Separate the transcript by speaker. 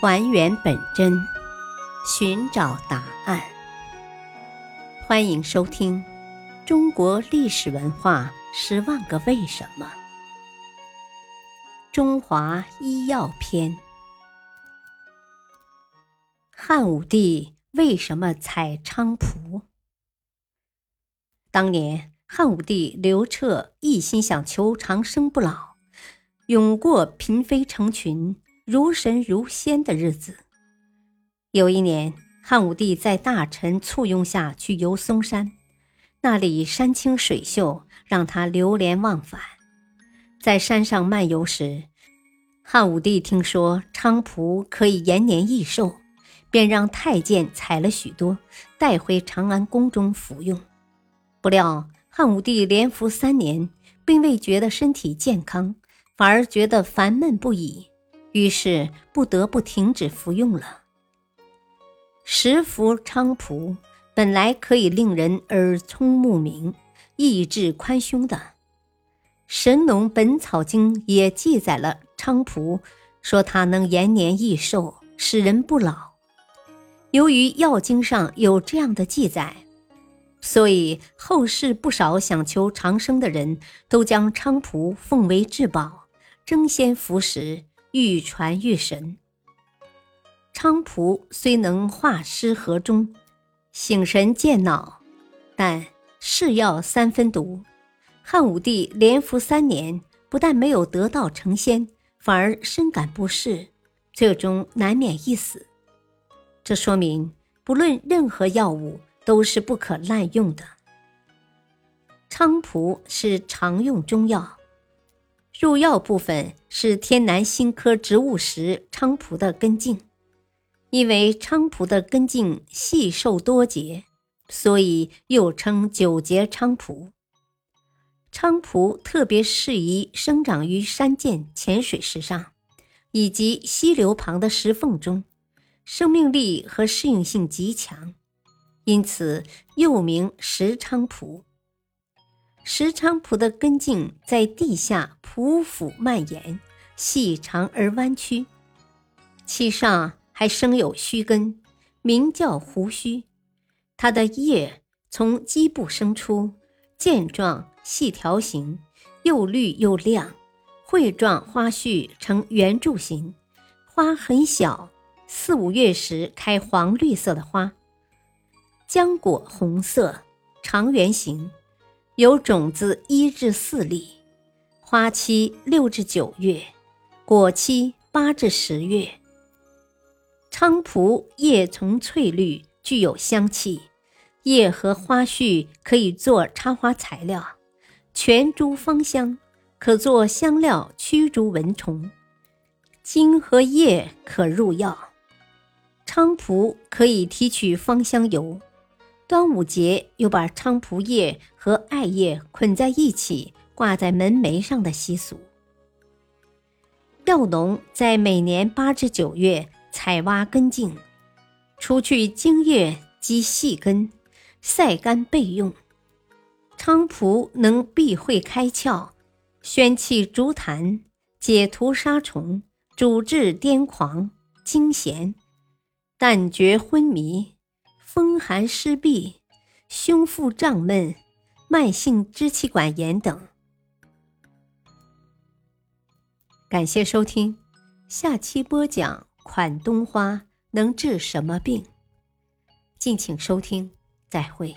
Speaker 1: 还原本真，寻找答案。欢迎收听《中国历史文化十万个为什么》——中华医药篇。汉武帝为什么采菖蒲？当年汉武帝刘彻一心想求长生不老，永过嫔妃成群。如神如仙的日子。有一年，汉武帝在大臣簇拥下去游嵩山，那里山清水秀，让他流连忘返。在山上漫游时，汉武帝听说菖蒲可以延年益寿，便让太监采了许多，带回长安宫中服用。不料汉武帝连服三年，并未觉得身体健康，反而觉得烦闷不已。于是不得不停止服用了。食服菖蒲本来可以令人耳聪目明、意志宽胸的，《神农本草经》也记载了菖蒲，说它能延年益寿，使人不老。由于《药经》上有这样的记载，所以后世不少想求长生的人都将菖蒲奉为至宝，争先服食。愈传愈神。菖蒲虽能化湿和中、醒神健脑，但是药三分毒。汉武帝连服三年，不但没有得道成仙，反而深感不适，最终难免一死。这说明，不论任何药物都是不可滥用的。菖蒲是常用中药。入药部分是天南星科植物石菖蒲的根茎，因为菖蒲的根茎细瘦多节，所以又称九节菖蒲。菖蒲特别适宜生长于山涧浅水石上，以及溪流旁的石缝中，生命力和适应性极强，因此又名石菖蒲。石菖蒲的根茎在地下匍匐蔓延，细长而弯曲，其上还生有须根，名叫胡须。它的叶从基部生出，剑状，细条形，又绿又亮，穗状花序呈圆柱形，花很小，四五月时开黄绿色的花，浆果红色，长圆形。有种子一至四粒，花期六至九月，果期八至十月。菖蒲叶丛翠绿，具有香气，叶和花序可以做插花材料，全株芳香，可做香料驱逐蚊虫。茎和叶可入药，菖蒲可以提取芳香油。端午节有把菖蒲叶和艾叶捆在一起挂在门楣上的习俗。药农在每年八至九月采挖根茎，除去茎叶及细根，晒干备用。菖蒲能避秽开窍，宣气逐痰，解毒杀虫，主治癫狂、惊痫、胆厥昏迷。风寒湿痹、胸腹胀闷、慢性支气管炎等。感谢收听，下期播讲款冬花能治什么病？敬请收听，再会。